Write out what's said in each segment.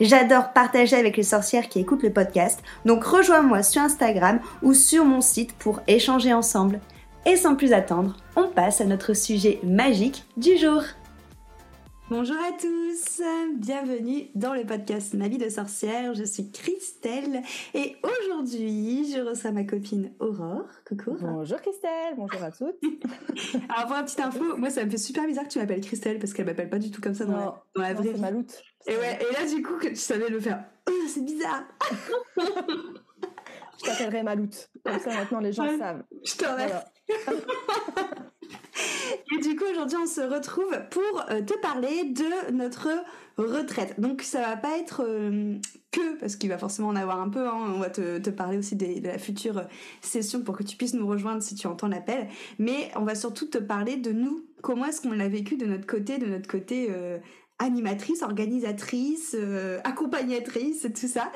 J'adore partager avec les sorcières qui écoutent le podcast, donc rejoins-moi sur Instagram ou sur mon site pour échanger ensemble. Et sans plus attendre, on passe à notre sujet magique du jour. Bonjour à tous, bienvenue dans le podcast Ma vie de sorcière. Je suis Christelle et aujourd'hui je reçois ma copine Aurore. Coucou. Bonjour Christelle, bonjour à toutes. Alors pour une petite info, moi ça me fait super bizarre que tu m'appelles Christelle parce qu'elle m'appelle pas du tout comme ça dans, la, dans la vraie vie. Et ouais, et là du coup que tu savais le faire. Oh, c'est bizarre. je t'appellerai Maloute. Comme ça maintenant les gens savent. Je te remercie. Et du coup, aujourd'hui, on se retrouve pour euh, te parler de notre retraite. Donc, ça va pas être euh, que, parce qu'il va forcément en avoir un peu, hein, on va te, parler aussi de la future session pour que tu puisses nous rejoindre si tu entends l'appel. Mais on va surtout te parler de nous, comment est-ce qu'on l'a vécu de notre côté, de notre côté euh, animatrice, organisatrice, euh, accompagnatrice, tout ça.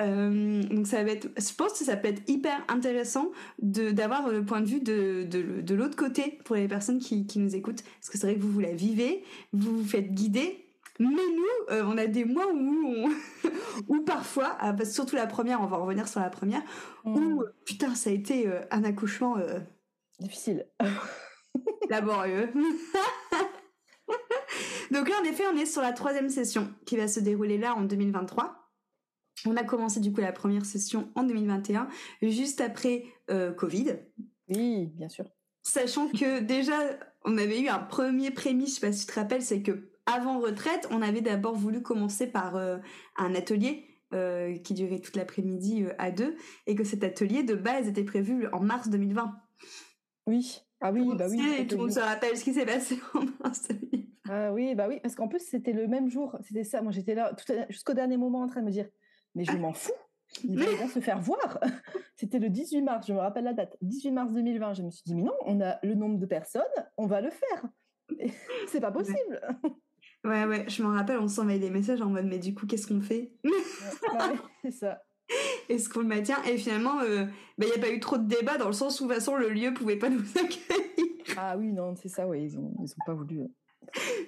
Euh, donc ça va être, je pense que ça peut être hyper intéressant de d'avoir le point de vue de, de, de l'autre côté pour les personnes qui, qui nous écoutent, parce que c'est vrai que vous vous la vivez, vous vous faites guider. Mais nous, euh, on a des mois où, où parfois, ah, surtout la première, on va revenir sur la première, où mm. putain, ça a été un accouchement difficile, laborieux. Donc là, en effet, on est sur la troisième session qui va se dérouler là en 2023. On a commencé du coup la première session en 2021, juste après euh, Covid. Oui, bien sûr. Sachant que déjà, on avait eu un premier prémisse, je sais pas si tu te rappelles, c'est que avant retraite, on avait d'abord voulu commencer par euh, un atelier euh, qui durait toute l'après-midi à deux, et que cet atelier de base était prévu en mars 2020. Oui. Ah oui, bah oui. tout le monde se rappelle ce qui s'est passé en mars 2020. Ah oui, bah oui, parce qu'en plus c'était le même jour, c'était ça. Moi j'étais là jusqu'au dernier moment en train de me dire, mais je m'en fous, ils vont se faire voir. c'était le 18 mars, je me rappelle la date, 18 mars 2020. Je me suis dit, mais non, on a le nombre de personnes, on va le faire. C'est pas possible. Ouais, ouais, je m'en rappelle, on s'envoyait des messages en mode, mais du coup, qu'est-ce qu'on fait? C'est ça. Est-ce qu'on le maintient? Et finalement, euh, bah, il n'y a pas eu trop de débat dans le sens où, de toute façon, le lieu pouvait pas nous accueillir. Ah oui, non, c'est ça, ouais, ils ont, ils ont pas voulu.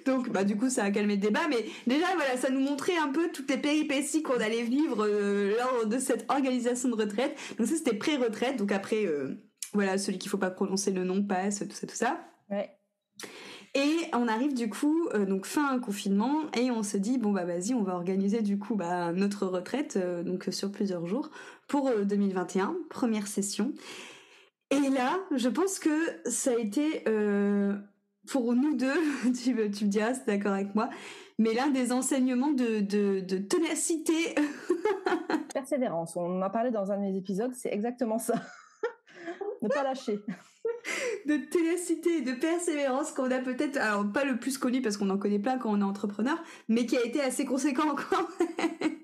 Donc, bah, du coup, ça a calmé le débat. Mais déjà, voilà, ça nous montrait un peu toutes les péripéties qu'on allait vivre euh, lors de cette organisation de retraite. Donc, ça, c'était pré-retraite. Donc, après, euh, voilà, celui qu'il faut pas prononcer le nom passe, tout ça, tout ça. Ouais. Et on arrive du coup, euh, donc fin confinement, et on se dit bon bah vas-y, on va organiser du coup bah, notre retraite donc sur plusieurs jours pour 2021, première session. Et là, je pense que ça a été pour nous deux, tu, tu me diras, c'est d'accord avec moi, mais l'un des enseignements de, de, de ténacité. Persévérance, on en a parlé dans un de mes épisodes, c'est exactement ça. ne pas lâcher. de ténacité et de persévérance qu'on a peut-être, alors pas le plus connu parce qu'on en connaît plein quand on est entrepreneur, mais qui a été assez conséquent quand même.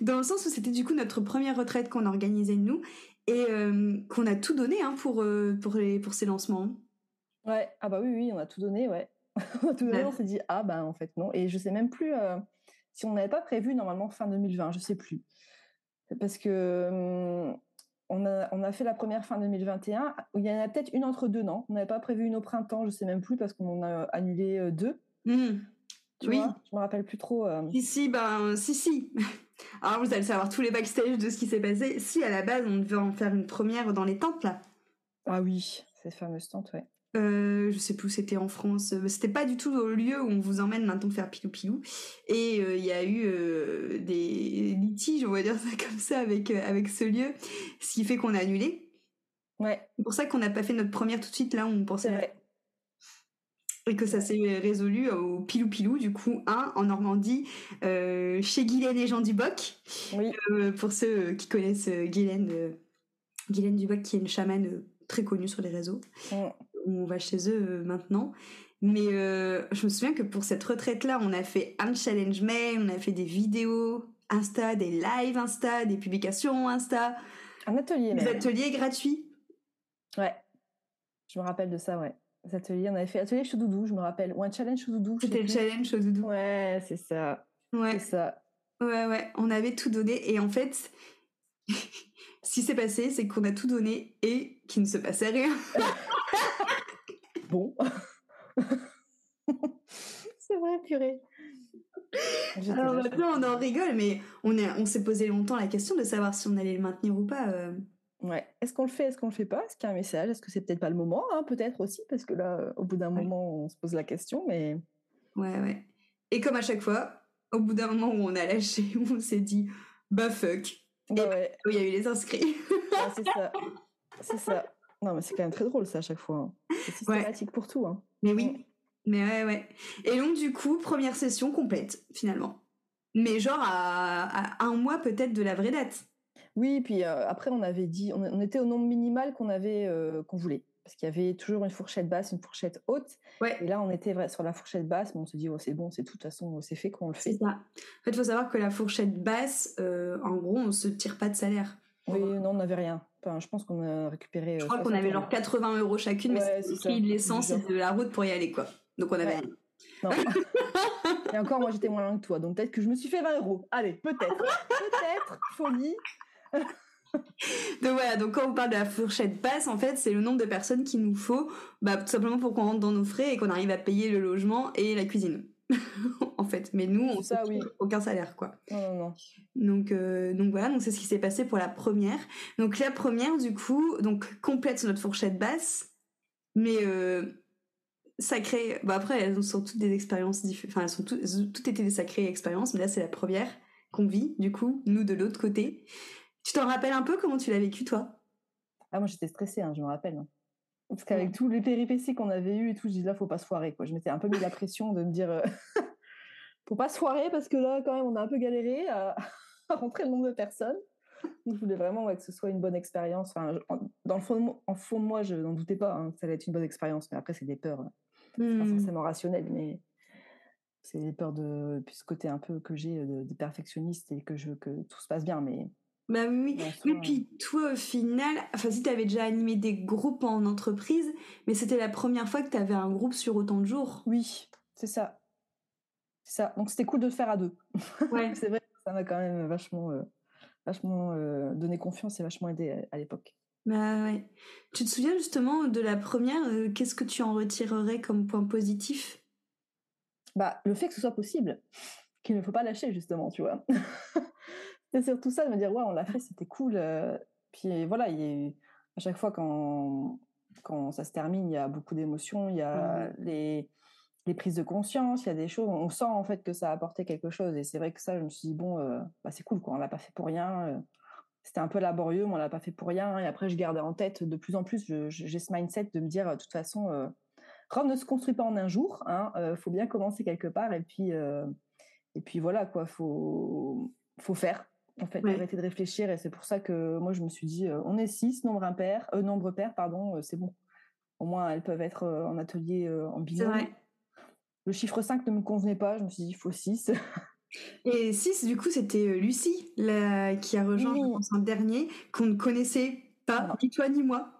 Dans le sens où c'était du coup notre première retraite qu'on organisait nous et euh, qu'on a tout donné hein, pour, euh, pour, les, pour ces lancements. Ouais, ah bah oui, oui, on a tout donné, ouais. on a tout donné, on s'est dit, ah bah en fait non. Et je sais même plus euh, si on n'avait pas prévu normalement fin 2020, je sais plus. Parce que hum, on, a, on a fait la première fin 2021, il y en a peut-être une entre deux, non? On n'avait pas prévu une au printemps, je sais même plus, parce qu'on en a annulé deux. Mmh. oui. je me rappelle plus trop. Si, si, ben, si, si. Alors vous allez savoir tous les backstage de ce qui s'est passé. Si à la base on devait en faire une première dans les tentes là. Ah oui, ces fameuses tentes, ouais. Euh, je sais plus où c'était en France. C'était pas du tout le lieu où on vous emmène maintenant faire pilou pilou. Et il y a eu des litiges, on va dire ça comme ça, avec, avec ce lieu, ce qui fait qu'on a annulé. Ouais. C'est pour ça qu'on n'a pas fait notre première tout de suite là où on pensait et que ça s'est résolu au Pilou Pilou, du coup, un en Normandie, euh, chez Guylaine et Jean Duboc. Oui. Euh, pour ceux qui connaissent euh, Guylaine, Guylaine Duboc, qui est une chamane très connue sur les réseaux. On va chez eux maintenant. Mais je me souviens que pour cette retraite-là, on a fait un challenge mail, on a fait des vidéos Insta, des lives Insta, des publications Insta. Un atelier, Des ateliers gratuits. Ouais. Je me rappelle de ça, ouais ateliers. On avait fait atelier doudou je me rappelle. Ou un challenge doudou C'était le challenge doudou Ouais, c'est ça. Ouais. C'est ça. Ouais, ouais. On avait tout donné. Et en fait, ce qui s'est passé, c'est qu'on a tout donné et qu'il ne se passait rien. bon. c'est vrai, purée. Alors maintenant, on en rigole, mais on, est, on s'est posé longtemps la question de savoir si on allait le maintenir ou pas. Euh. Ouais. Est-ce qu'on le fait, est-ce qu'on le fait pas? Est-ce qu'il y a un message? Est-ce que c'est peut-être pas le moment hein, Peut-être aussi, parce que là, au bout d'un moment, on se pose la question, mais. Ouais, ouais. Et comme à chaque fois, au bout d'un moment où on a lâché, où on s'est dit, bah fuck. Bah et ouais. il y a eu les inscrits. c'est ça. C'est ça. Non, mais c'est quand même très drôle, ça, à chaque fois. Hein. C'est systématique pour tout. Hein. Mais oui. Mais ouais, ouais. Et donc, du coup, première session complète, finalement. Mais genre à un mois peut-être de la vraie date. Oui, puis après, on avait dit, on, était au nombre minimal qu'on avait, qu'on voulait. Parce qu'il y avait toujours une fourchette basse, une fourchette haute. Et là, on était sur la fourchette basse, mais on se dit, oh, c'est bon, c'est tout, de toute façon, c'est fait qu'on le fait. C'est ça. En fait, il faut savoir que la fourchette basse, en gros, on se tire pas de salaire. Oui, non, on n'avait rien. Enfin, je pense qu'on a récupéré. Je crois qu'on avait genre 80 euros chacune, mais c'est le prix de l'essence et de la route pour y aller, quoi. Donc on avait rien. Non. et encore, moi, j'étais moins loin que toi. Donc peut-être que je me suis fait 20 euros. Allez, peut-être. peut-être. Folie. donc voilà, donc quand on parle de la fourchette basse, en fait, c'est le nombre de personnes qu'il nous faut, bah, tout simplement pour qu'on rentre dans nos frais et qu'on arrive à payer le logement et la cuisine. en fait, mais nous, on ça, oui. aucun salaire, quoi. Non, non, non. Donc, euh, donc voilà, donc c'est ce qui s'est passé pour la première. Donc la première, du coup, donc complète notre fourchette basse, mais euh, sacrée. Bah après, elles sont toutes des expériences différentes. Enfin, elles sont toutes, toutes été des sacrées expériences, mais là, c'est la première qu'on vit, du coup, nous de l'autre côté. Tu t'en rappelles un peu comment tu l'as vécu, toi? Ah, moi, j'étais stressée, hein, je me rappelle. Hein. Parce qu'avec tous les péripéties qu'on avait eues et tout, je dis là, faut pas se foirer. Quoi. Je m'étais un peu mis la pression de me dire, euh, faut pas se foirer parce que là, quand même, on a un peu galéré à, rentrer le nombre de personnes. je voulais vraiment que ce soit une bonne expérience. Enfin, dans le fond, en fond de moi, je n'en doutais pas hein, que ça allait être une bonne expérience. Mais après, c'est des peurs. Hein. C'est pas mmh. forcément rationnel, mais c'est des peurs de puis ce côté un peu que j'ai de, de, perfectionniste et que je veux que tout se passe bien. Mais bah oui, oui. puis toi, au final, enfin, si tu avais déjà animé des groupes en entreprise, mais c'était la première fois que tu avais un groupe sur autant de jours. Oui, c'est ça. C'est ça. Donc c'était cool de le faire à deux. Ouais. c'est vrai ça m'a quand même vachement, euh, vachement euh, donné confiance et vachement aidé à, l'époque. Bah ouais. Tu te souviens justement de la première, euh, qu'est-ce que tu en retirerais comme point positif? Bah, le fait que ce soit possible, qu'il ne faut pas lâcher justement, tu vois. c'est surtout ça de me dire ouais on l'a fait c'était cool euh. puis voilà il y a, à chaque fois quand quand ça se termine il y a beaucoup d'émotions il y a les les prises de conscience il y a des choses on sent en fait que ça a apporté quelque chose. Et c'est vrai que ça je me suis dit bon euh, bah, c'est cool quoi on l'a pas fait pour rien euh. c'était un peu laborieux mais on l'a pas fait pour rien. Et après je gardais en tête de plus en plus j'ai ce mindset de me dire de toute façon Rome ne se construit pas en un jour hein faut bien commencer quelque part. Et puis et puis voilà quoi faut faut faire en fait, arrêter de réfléchir. Et c'est pour ça que moi, je me suis dit, euh, on est six, nombre impair, euh, nombre pair, pardon, euh, c'est bon. Au moins, elles peuvent être en atelier en binôme. Le chiffre 5 ne me convenait pas, je me suis dit, il faut 6. Et 6, du coup, c'était Lucie la... qui a rejoint oui. dernier, qu'on ne connaissait pas, ni toi ni moi.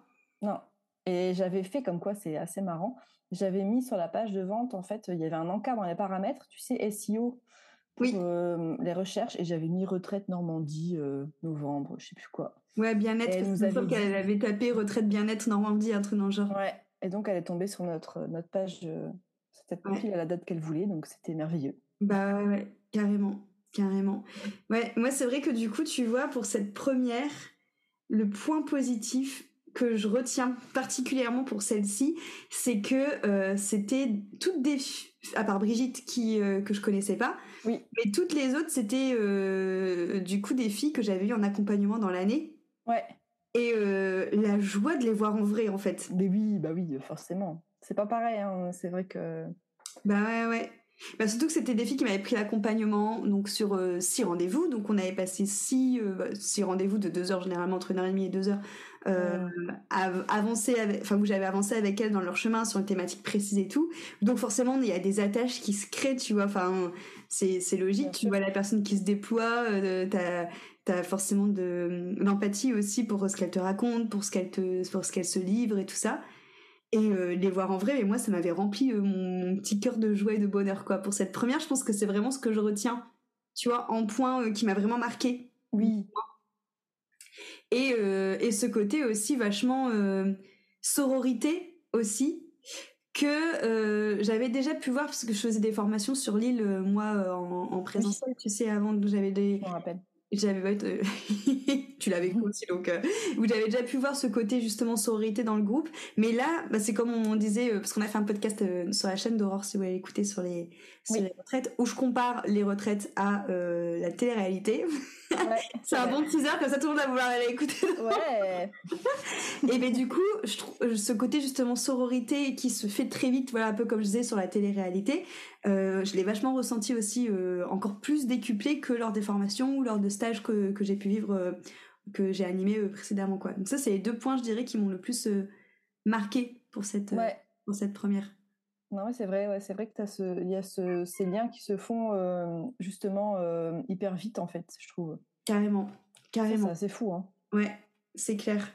Non. Et j'avais fait comme quoi, c'est assez marrant. J'avais mis sur la page de vente, en fait, il y avait un encart dans les paramètres, tu sais, SEO oui. les recherches et j'avais mis retraite Normandie novembre, je sais plus quoi. Ouais, bien-être. Une fois qu'elle avait tapé retraite bien-être Normandie, un truc dans le genre. Ouais. Et donc elle est tombée sur notre notre page, c'était ouais. à la date qu'elle voulait, donc c'était merveilleux. Bah ouais, carrément, carrément. Ouais, moi c'est vrai que du coup, tu vois, pour cette première, le point positif que je retiens particulièrement pour celle-ci, c'est que euh, c'était toutes des à part Brigitte qui euh, que je connaissais pas, oui. mais toutes les autres c'était euh, du coup des filles que j'avais eues en accompagnement dans l'année. Ouais. Et la joie de les voir en vrai en fait. Mais oui, bah oui, forcément. C'est pas pareil, hein. c'est vrai que. Bah ouais, ouais. Bah surtout que c'était des filles qui m'avaient pris l'accompagnement donc sur euh, six rendez-vous. Donc on avait passé six, euh, six rendez-vous de deux heures généralement entre une heure et demie et deux heures. Euh, enfin où j'avais avancé avec elles dans leur chemin sur une thématique précise et tout. Donc forcément il y a des attaches qui se créent, tu vois. Enfin c'est c'est logique. tu vois la personne qui se déploie, euh, t'as t'as forcément de l'empathie aussi pour ce qu'elle te raconte, pour ce qu'elle te pour ce qu'elle se livre et tout ça et euh, les voir en vrai. Mais moi ça m'avait rempli euh, mon, petit cœur de joie et de bonheur quoi. Pour cette première je pense que c'est vraiment ce que je retiens tu vois en point euh, qui m'a vraiment marqué. Oui. Et, et ce côté aussi vachement sororité aussi que j'avais déjà pu voir parce que je faisais des formations sur l'île moi en, en présentiel tu sais avant j'avais des je me rappelle. j'avais euh, tu l'avais aussi donc euh, vous avez déjà pu voir ce côté justement sororité dans le groupe. Mais là bah, c'est comme on disait euh, parce qu'on a fait un podcast sur la chaîne d'Aurore si vous voulez l'écouter sur les sur les retraites où je compare les retraites à la télé-réalité c'est un bon teaser comme ça tout le monde va vouloir aller écouter ouais et ben du coup je trouve ce côté justement sororité qui se fait très vite voilà un peu comme je disais sur la télé-réalité euh, je l'ai vachement ressenti aussi euh, encore plus décuplé que lors des formations ou lors de stages que, que j'ai pu vivre, euh, que j'ai animé précédemment. Quoi. Donc ça, c'est les deux points, je dirais, qui m'ont le plus marqué pour cette, pour cette première. Non, c'est vrai, ouais, c'est vrai que il y a ce, ces liens qui se font justement hyper vite, en fait, je trouve. Carrément, carrément. C'est fou, hein. Ouais, c'est clair.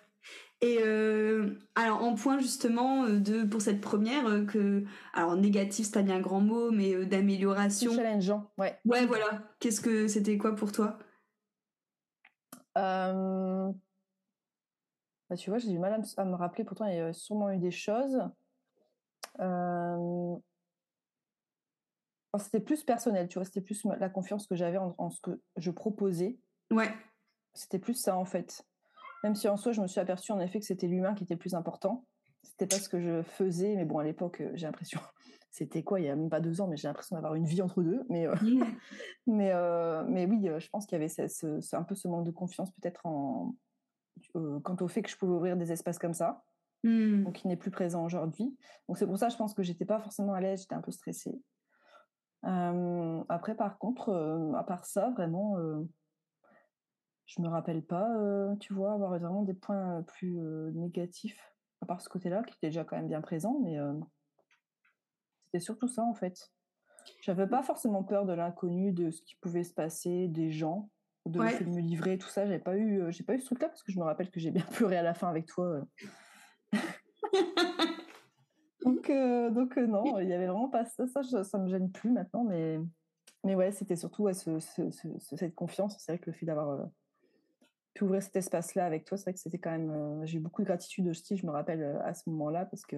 Et euh, alors en point justement euh, de pour cette première euh, que alors négatif c'est bien un grand mot mais d'amélioration. Challengeant, ouais. Ouais voilà. Qu'est-ce que c'était quoi pour toi? Bah, tu vois j'ai du mal à me, rappeler pourtant il y a sûrement eu des choses. C'était plus personnel, tu vois, c'était plus la confiance que j'avais en, en, ce que je proposais. Ouais. C'était plus ça en fait. Même si en soi, je me suis aperçue en effet que c'était l'humain qui était le plus important. C'était pas ce que je faisais, mais bon, à l'époque, euh, j'ai l'impression, c'était quoi, il y a même pas deux ans, mais j'ai l'impression d'avoir une vie entre deux. Mais, euh, mais, euh, mais oui, je pense qu'il y avait ce, un peu ce manque de confiance peut-être en, quant au fait que je pouvais ouvrir des espaces comme ça, mmh. donc qui n'est plus présent aujourd'hui. Donc c'est pour ça, je pense que j'étais pas forcément à l'aise, j'étais un peu stressée. après, par contre, à part ça, vraiment, je me rappelle pas, euh, tu vois, avoir vraiment des points plus négatifs, à part ce côté-là, qui était déjà quand même bien présent, mais c'était surtout ça en fait. J'avais pas forcément peur de l'inconnu, de ce qui pouvait se passer, des gens, de de me livrer, tout ça. J'avais pas eu, j'ai pas eu ce truc-là parce que je me rappelle que j'ai bien pleuré à la fin avec toi. Donc, donc non, il y avait vraiment pas ça. Ça, ça me gêne plus maintenant, mais mais ouais, c'était surtout cette confiance. C'est vrai que le fait d'avoir pu ouvrir cet espace-là avec toi, c'est vrai que c'était quand même. Euh, j'ai eu beaucoup de gratitude aussi, je me rappelle euh, à ce moment-là, parce que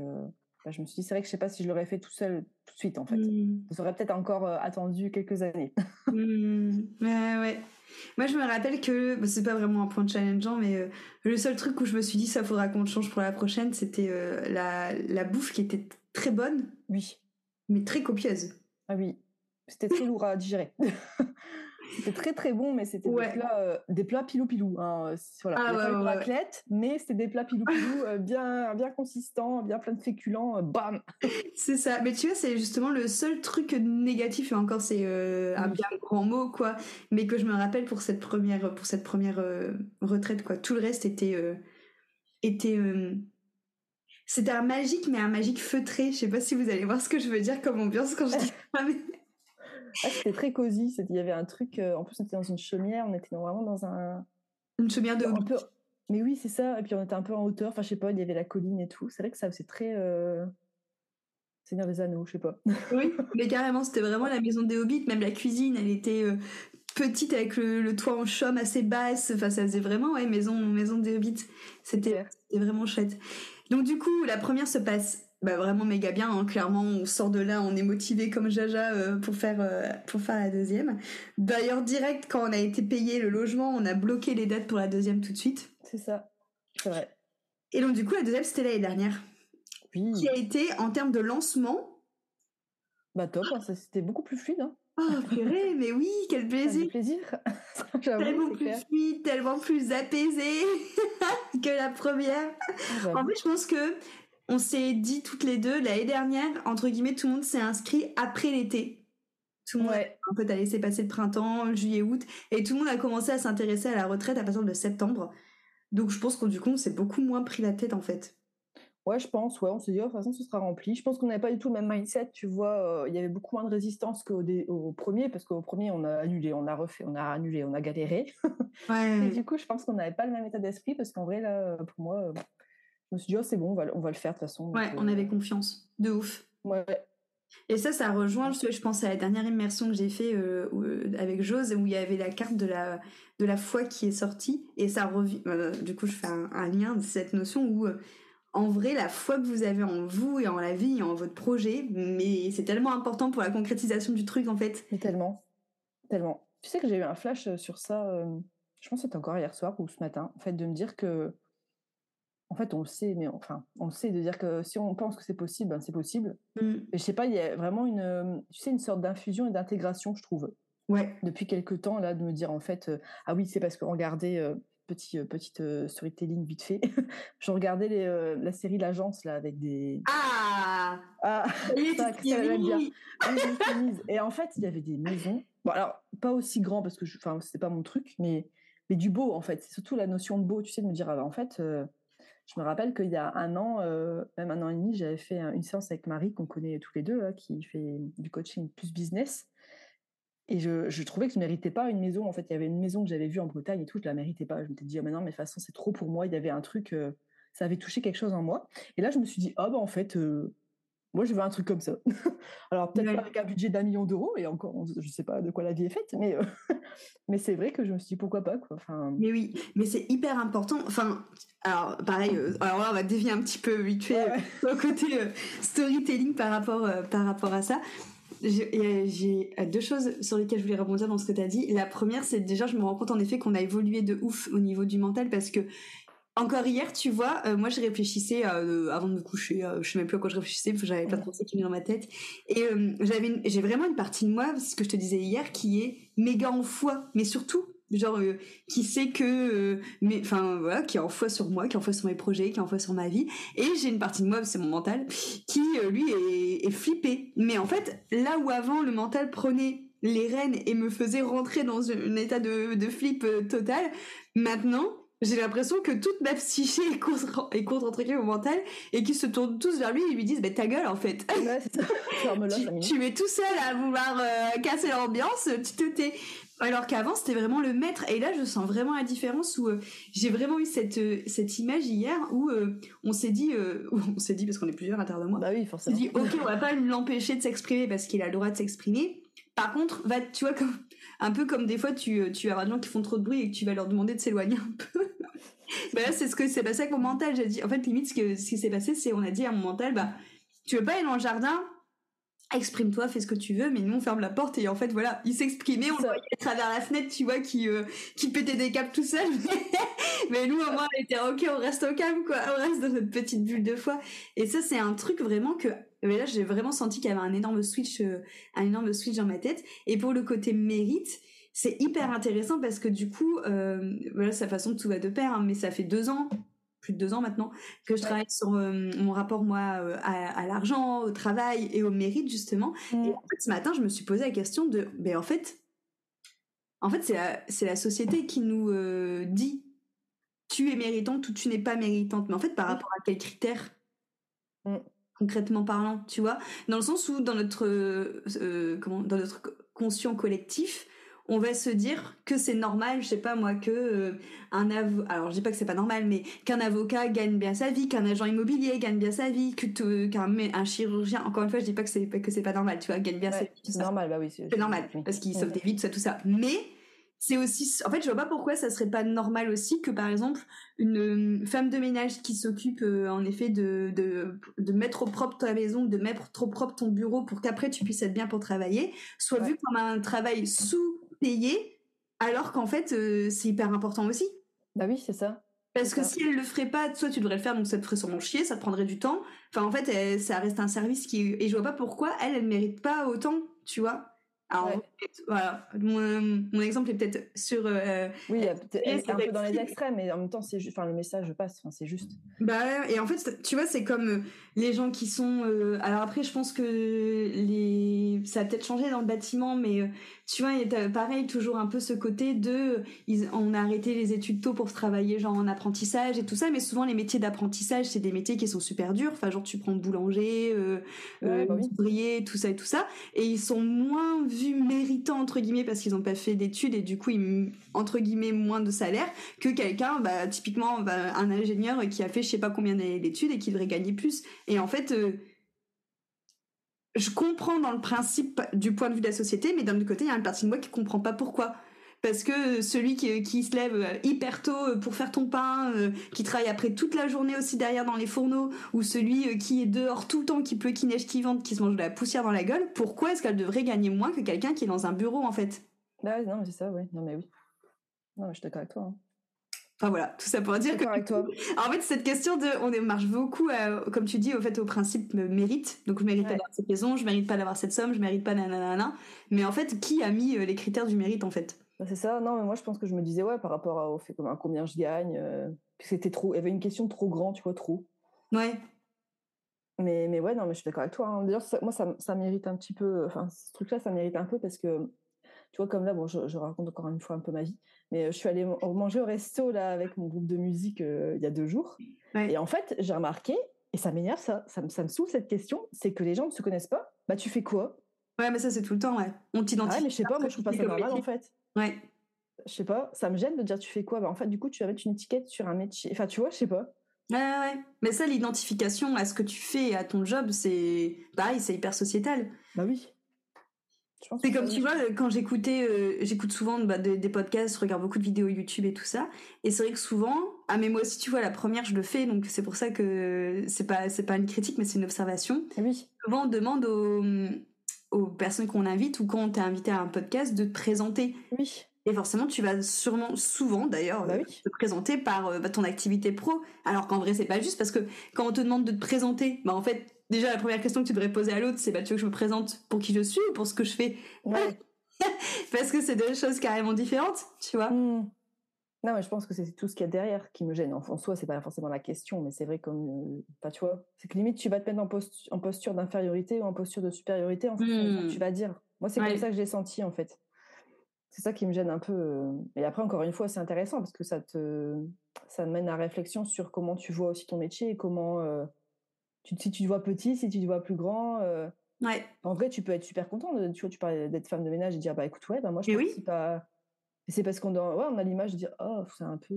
je me suis dit, c'est vrai que je sais pas si je l'aurais fait tout seul tout de suite, en fait. Mmh. Ça aurait peut-être encore euh, attendu quelques années. Mmh. Ouais, ouais. Moi, je me rappelle que bah, c'est pas vraiment un point de challengeant, mais le seul truc où je me suis dit, ça faudra qu'on change pour la prochaine, c'était la, la bouffe qui était très bonne. Oui. Mais très copieuse. Ah oui. C'était très lourd à digérer. C'était très très bon, mais c'était des plats, euh, des plats pilou pilou. Hein, euh, voilà, ah, mais c'était des plats pilou pilou euh, bien bien consistants, bien plein de féculents. bam. C'est ça. Mais tu vois, c'est justement le seul truc négatif et encore c'est un bien grand mot quoi. Mais que je me rappelle pour cette première pour cette première retraite quoi. Tout le reste était était c'était un magique, mais un magique feutré. Je sais pas si vous allez voir ce que je veux dire comme ambiance quand je dis ça. Ah, c'était très cosy. Il y avait un truc. Euh, en plus, on était dans une chaumière. On était vraiment dans un. Une chaumière de. Un peu... Mais oui, c'est ça. Et puis on était un peu en hauteur. Enfin, je sais pas. Il y avait la colline et tout. C'est vrai que ça, c'est très. Euh... Seigneur des Anneaux, je sais pas. oui, mais carrément, c'était vraiment la maison des Hobbits. Même la cuisine, elle était euh, petite avec le, toit en chaume assez basse. Enfin, ça faisait vraiment ouais maison maison des Hobbits. C'était vraiment chouette. Donc du coup, la première se passe bah, vraiment méga bien. Hein. Clairement, on sort de là, on est motivé comme Jaja euh, pour faire euh, pour faire la deuxième. D'ailleurs, direct quand on a été payé le logement, on a bloqué les dates pour la deuxième tout de suite. C'est ça, c'est vrai. Et donc, du coup, la deuxième, c'était l'année dernière. Oui. Qui a été, en termes de lancement. Bah, top, hein, c'était beaucoup plus fluide. Hein. Oh, purée, mais oui, quel plaisir. plaisir. tellement plus fluide, tellement plus apaisé que la première. Ah, en fait, je pense que on s'est dit toutes les deux l'année dernière, entre guillemets, tout le monde s'est inscrit après l'été. Tout le monde un peu a laissé passer le printemps, juillet, août, et tout le monde a commencé à s'intéresser à la retraite à partir de septembre. Donc je pense qu'on du coup on s'est beaucoup moins pris la tête en fait. Ouais, je pense, ouais, on s'est dit, oh, de toute façon, ce sera rempli. Je pense qu'on n'avait pas du tout le même mindset, tu vois. Euh, il y avait beaucoup moins de résistance qu'au au premier, parce qu'au premier, on a annulé, on a refait, on a annulé, on a galéré. Ouais. Et du coup, je pense qu'on n'avait pas le même état d'esprit, parce qu'en vrai, là, pour moi, euh, je me suis dit, oh, c'est bon, on va, on va le faire de toute façon. Ouais, on avait confiance. De ouf. Ouais. Et ça, ça rejoint, je, je pense à la dernière immersion que j'ai fait euh, avec Jose, où il y avait la carte de la, de la foi qui est sortie. Et ça revient. du coup, je fais un, lien de cette notion où en vrai, la foi que vous avez en vous et en la vie et en votre projet, mais c'est tellement important pour la concrétisation du truc en fait. Mais tellement, tellement. Tu sais que j'ai eu un flash euh, sur ça, euh, je pense que c'était encore hier soir ou ce matin, en fait, de me dire que, fait, on le sait, mais enfin, on le sait, de dire que si on pense que c'est possible, ben, c'est possible. Mm. Et je sais pas, il y a vraiment une, euh, tu sais, une sorte d'infusion et d'intégration, je trouve. Ouais. Depuis quelques temps, là, de me dire, en fait, ah oui, c'est parce que regardez, petit, euh, petite euh, storytelling vite fait. je regardais les, euh, la série L'Agence là avec des. Ah Ah ça, bien. Et en fait, il y avait des maisons. Bon, alors, pas aussi grand parce que enfin, c'était pas mon truc, mais, mais du beau en fait. C'est surtout la notion de beau, tu sais, de me dire, ah, bah, en fait. Je me rappelle qu'il y a un an, même un an et demi, j'avais fait une séance avec Marie, qu'on connaît tous les deux, là, qui fait du coaching plus business. Et je, trouvais que je ne méritais pas une maison. En fait, il y avait une maison que j'avais vue en Bretagne et tout, je la méritais pas. Je m'étais dit, oh, mais non, mais de toute façon, c'est trop pour moi. Il y avait un truc, euh, ça avait touché quelque chose en moi. Et là, je me suis dit, ah, bah, en fait, euh, moi, je veux un truc comme ça. Alors, peut-être pas avec un budget d'un million d'euros, et encore, je sais pas de quoi la vie est faite, mais, euh, mais c'est vrai que je me suis dit, pourquoi pas, quoi. Enfin... Mais oui, mais c'est hyper important. Enfin, alors, pareil, alors là, on va dévier un petit peu vite fait au côté storytelling par rapport, par rapport à ça. J'ai deux choses sur lesquelles je voulais rebondir dans ce que tu as dit. La première, c'est déjà, je me rends compte en effet qu'on a évolué de ouf au niveau du mental parce que encore hier, tu vois, euh, moi je réfléchissais euh, avant de me coucher, euh, je sais même plus à quoi je réfléchissais, parce que j'avais plein de pensées qui venaient dans ma tête. Et j'avais, j'ai vraiment une partie de moi, ce que je te disais hier, qui est méga en foi, mais surtout genre euh, qui sait que euh, mais enfin voilà qui est en foi sur moi qui est en foi sur mes projets qui est en foi sur ma vie. Et j'ai une partie de moi c'est mon mental qui euh, lui est, est, flippé. Mais en fait là où avant le mental prenait les rênes et me faisait rentrer dans un état de, de flip total maintenant j'ai l'impression que toute ma psyché est contre, est contre entre guillemets au mental et qu'ils se tournent tous vers lui et lui disent bah ta gueule en fait ouais, tu, tu, es tout seul à vouloir casser l'ambiance tu te tais alors qu'avant, c'était vraiment le maître. Et là, je sens vraiment la différence où euh, j'ai vraiment eu cette, euh, cette image hier où euh, on s'est dit, on s'est dit, parce qu'on est plusieurs à l'intérieur de moi. Bah oui, forcément. On s'est dit, ok, on va pas l'empêcher de s'exprimer parce qu'il a le droit de s'exprimer. Par contre, va, tu vois, comme, un peu comme des fois, tu, tu as des gens qui font trop de bruit et que tu vas leur demander de s'éloigner un peu. bah là, c'est ce que s'est passé avec mon mental. J'ai dit, en fait, limite, ce, que, ce qui s'est passé, c'est on a dit à mon mental, bah, tu veux pas aller dans le jardin? Exprime-toi, fais ce que tu veux, mais nous on ferme la porte et en fait voilà, il s'exprimait, on le voyait à travers la fenêtre, tu vois, qui euh, qui pétait des câbles tout seul. mais nous au moins on était ok, on reste au calme quoi, on reste dans notre petite bulle de foi. Et ça c'est un truc vraiment que mais là j'ai vraiment senti qu'il y avait un énorme switch, euh, un énorme switch dans ma tête. Et pour le côté mérite, c'est hyper intéressant parce que du coup, euh, voilà, sa façon de tout va de pair, hein, mais ça fait deux ans plus de deux ans maintenant, que je travaille sur euh, mon rapport, moi, euh, à, l'argent, au travail et au mérite, justement. Mm. Et en fait, ce matin, je me suis posé la question de, ben, en fait, en fait, c'est la, c'est la société qui nous euh, dit tu es méritante ou tu n'es pas méritante. Mais en fait, par mm. rapport à quels critères? Mm. Concrètement parlant, tu vois Dans le sens où dans notre, comment, dans notre conscient collectif, on va se dire que c'est normal, je sais pas moi, que euh, un avocat, alors je dis pas que c'est pas normal, mais qu'un avocat gagne bien sa vie, qu'un agent immobilier gagne bien sa vie, que qu'un un chirurgien, encore une fois, je dis pas que c'est que c'est pas normal, tu vois, gagne bien sa vie. C'est normal, bah oui. C'est normal parce qu'il sauve des vies, tout ça, tout ça. Mais c'est aussi, en fait, je vois pas pourquoi ça serait pas normal aussi que par exemple une femme de ménage qui s'occupe euh, en effet de, de, de mettre au propre ta maison, de mettre trop propre ton bureau pour qu'après tu puisses être bien pour travailler, soit vu comme un travail sous payé, alors qu'en fait, euh, c'est hyper important aussi. Bah oui, c'est ça. Parce que si elle le ferait pas, toi tu devrais le faire, donc ça te ferait sûrement chier, ça te prendrait du temps. Enfin, en fait, ça reste un service qui. Et je vois pas pourquoi elle, elle mérite pas autant, tu vois. Alors, voilà, mon, exemple est peut-être sur. Euh, oui, c'est un peu dans les extrêmes, mais en même temps, c'est enfin, le message passe, enfin, c'est juste. Bah, et en fait, tu vois, c'est comme euh, les gens qui sont. Euh, alors après, je pense que les, ça a peut-être changé dans le bâtiment, mais tu vois, a pareil, toujours un peu ce côté de. Ils, on a arrêté les études tôt pour travailler, genre en apprentissage et tout ça, mais souvent, les métiers d'apprentissage, c'est des métiers qui sont super durs. Enfin, genre, tu prends boulanger, euh, ouais, bah tout ça et tout ça, et ils sont moins vus méritants entre guillemets parce qu'ils n'ont pas fait d'études et du coup ils entre guillemets moins de salaire que quelqu'un bah typiquement bah, un ingénieur qui a fait je sais pas combien d'années d'études et qui devrait gagner plus et en fait euh, je comprends dans le principe du point de vue de la société mais d'un autre côté il y a une partie de moi qui comprend pas pourquoi parce que celui qui, se lève euh, hyper tôt euh, pour faire ton pain, qui travaille après toute la journée aussi derrière dans les fourneaux, ou celui qui est dehors tout le temps, qui pleut, qui neige, qui vente, qui se mange de la poussière dans la gueule, pourquoi est-ce qu'elle devrait gagner moins que quelqu'un qui est dans un bureau en fait? Bah non, c'est ça, ouais. Non mais oui. Non, je suis d'accord avec toi. Hein. Enfin voilà, tout ça pour dire que. Avec toi. En fait, cette question de, on marche beaucoup, comme tu dis, au fait, au principe mérite. Donc je mérite pas d'avoir cette maison, je mérite pas d'avoir cette somme, je mérite pas nanana. Mais en fait, qui a mis les critères du mérite en fait? Bah, c'est ça. Non, mais moi, je pense que je me disais, ouais, par rapport au fait à combien je gagne, euh, c'était trop. Il y avait une question trop grande, tu vois, trop. Ouais. Mais, mais ouais, non, mais je suis d'accord avec toi. Hein. D'ailleurs, moi, ça, ça, mérite un petit peu. Enfin, ce truc-là, ça mérite un peu parce que, tu vois, comme là, bon, je, raconte encore une fois un peu ma vie, mais je suis allée manger au resto là avec mon groupe de musique euh, il y a deux jours. Et en fait, j'ai remarqué, et ça m'énerve, ça, ça, ça me saoule cette question, c'est que les gens ne se connaissent pas. Bah, tu fais quoi? Ouais, mais ça, c'est tout le temps, ouais. On t'identifie. Ouais, mais je sais pas, moi, je trouve pas ça normal, en fait. Ouais. Je sais pas, ça me gêne de dire tu fais quoi? Bah, En fait, du coup, tu vas mettre une étiquette sur un métier. Enfin, tu vois, je sais pas. Ouais, ouais. Mais ça, l'identification à ce que tu fais à ton job, c'est pareil, c'est hyper sociétal. Bah oui. C'est comme tu vois, quand j'écoutais, euh, j'écoute souvent bah, des, podcasts, je regarde beaucoup de vidéos YouTube et tout ça, et c'est vrai que souvent, ah mais moi aussi tu vois, la première je le fais, donc c'est pour ça que c'est pas c'est pas une critique, mais c'est une observation. Oui. Souvent on demande aux, aux personnes qu'on invite ou quand on t'est invité à un podcast de te présenter. Oui. Et forcément, tu vas sûrement, souvent d'ailleurs, bah euh, te présenter par euh, bah, ton activité pro. Alors qu'en vrai, c'est pas juste parce que quand on te demande de te présenter, bah en fait, déjà la première question que tu devrais poser à l'autre, c'est bah tu veux que je me présente pour qui je suis ou pour ce que je fais? Ouais. Parce que c'est deux choses carrément différentes, tu vois. Mmh. Non, mais je pense que c'est tout ce qu'il y a derrière qui me gêne. En, soi, c'est pas forcément la question, mais c'est vrai comme, euh, tu vois, c'est que limite tu vas te mettre en, en posture d'infériorité ou en posture de supériorité en fonction de ce que mmh. tu vas dire. Moi, c'est comme ça que j'ai senti en fait c'est ça qui me gêne un peu. Et après, encore une fois, c'est intéressant parce que ça te, ça mène à réflexion sur comment tu vois aussi ton métier et comment, tu, si tu te vois petit, si tu te vois plus grand. ouais. En vrai, tu peux être super content. De, tu vois, tu parlais d'être femme de ménage et dire, bah écoute, ouais, bah moi je participe pas. C'est parce qu'on ouais, on a l'image de dire, oh, c'est un peu.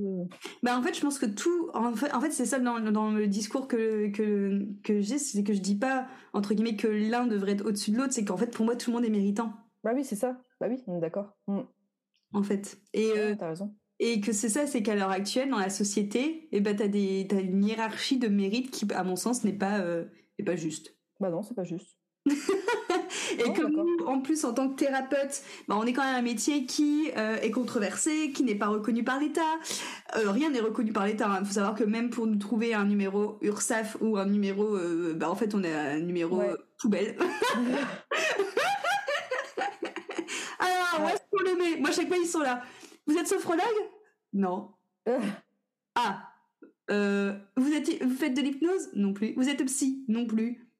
Bah en fait, je pense que tout. En fait, en fait c'est ça dans, dans, le discours que, que, que j'ai, c'est que je dis pas, entre guillemets, que l'un devrait être au-dessus de l'autre, c'est qu'en fait, pour moi, tout le monde est méritant. Bah oui, c'est ça. Bah oui, d'accord. Mmh. En fait. Et, euh, raison. Et que c'est ça, c'est qu'à l'heure actuelle, dans la société, eh ben, t'as, des, t'as une hiérarchie de mérite qui, à mon sens, n'est pas, euh, pas juste. Bah non, c'est pas juste. et comme nous, en plus, en tant que thérapeute, bah, on est quand même un métier qui euh, est controversé, qui n'est pas reconnu par l'État. rien n'est reconnu par l'État. Il hein. faut savoir que même pour nous trouver un numéro URSAF ou un numéro, bah, en fait, on a un numéro poubelle. Moi, chaque fois, ils sont là. Vous êtes sophrologue? Non. Euh. Ah. Euh, vous, êtes, vous faites de l'hypnose? Non plus. Vous êtes psy? Non plus.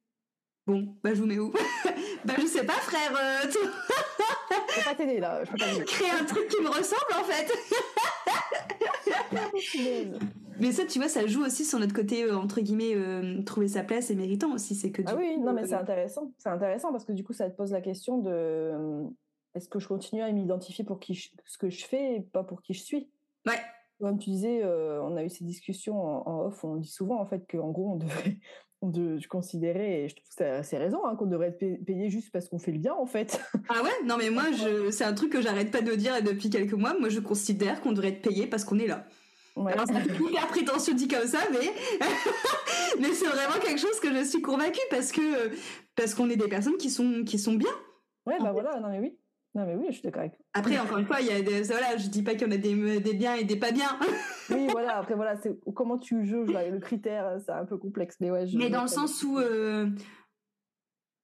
Bon, bah je vous mets où? Bah je sais pas, frère. Euh, je peux pas t'aider là. Je peux pas Créer un truc qui me ressemble en fait. mais ça, tu vois, ça joue aussi sur notre côté entre guillemets trouver sa place et méritant aussi. C'est que. Ah oui, non mais c'est intéressant. C'est intéressant parce que du coup, ça te pose la question de est-ce que je continue à m'identifier pour qui ce que je fais et pas pour qui je suis? Ouais. Comme tu disais, euh, on a eu ces discussions en, off, on dit souvent en fait qu'en gros on devrait de, considérer, et je trouve que c'est raison, hein, qu'on devrait être payé juste parce qu'on fait le bien en fait. Ah ouais? Non mais moi, je, c'est un truc que j'arrête pas de dire depuis quelques mois. Moi, je considère qu'on devrait être payé parce qu'on est là. Ouais. Alors c'est hyper prétentieux dit comme ça, mais mais c'est vraiment quelque chose que je suis convaincue parce que parce qu'on est des personnes qui sont qui sont bien. Ouais, bah voilà, non mais oui. Non, mais oui, je suis d'accord avec Après, encore une fois, il y a des, voilà, je dis pas qu'il y en a des, des biens et des pas bien. oui, voilà, après, voilà, c'est comment tu juges le critère, c'est un peu complexe. Mais, ouais, mais dans le sens où, euh,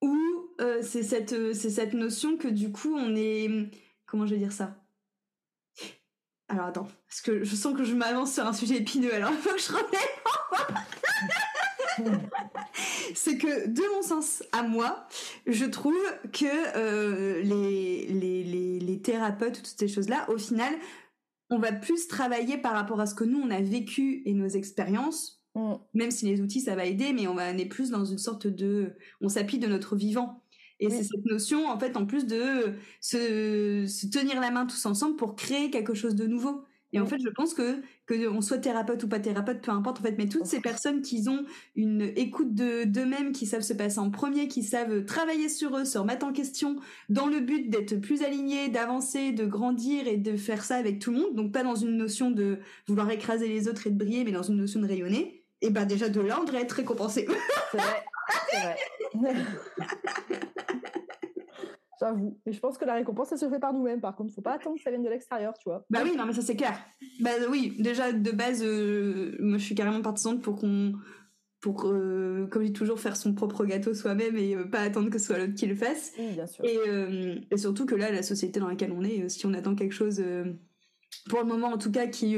où euh, c'est cette, cette notion que du coup, on est. Comment je vais dire ça? Alors attends, parce que je sens que je m'avance sur un sujet épineux, alors il faut que je remette c'est que de mon sens à moi, je trouve que euh, les, les, les, thérapeutes, toutes ces choses-là, au final, on va plus travailler par rapport à ce que nous, on a vécu et nos expériences, mm. même si les outils, ça va aider, mais on va aller plus dans une sorte de... On s'appuie de notre vivant. Et c'est cette notion, en fait, en plus de se, se tenir la main tous ensemble pour créer quelque chose de nouveau. Et en fait, je pense que que on soit thérapeute ou pas thérapeute, peu importe en fait, mais toutes ces personnes qui ont une écoute de d'eux-mêmes, qui savent se passer en premier, qui savent travailler sur eux, se remettre en question, dans le but d'être plus alignés, d'avancer, de grandir et de faire ça avec tout le monde. Donc pas dans une notion de vouloir écraser les autres et de briller, mais dans une notion de rayonner. Et ben déjà de là, on devrait être récompensé. C'est vrai. C'est vrai. J'avoue. Et je pense que la récompense, elle se fait par nous-mêmes. Par contre, faut pas attendre que ça vienne de l'extérieur, tu vois. Bah oui, non, mais ça c'est clair. Bah oui, déjà de base, euh, moi je suis carrément partisane pour qu'on, pour, euh, comme je dis toujours, faire son propre gâteau soi-même et euh, pas attendre que ce soit l'autre qui le fasse. Oui, bien sûr. Et, et, surtout que là, la société dans laquelle on est, si on attend quelque chose, pour le moment en tout cas, qui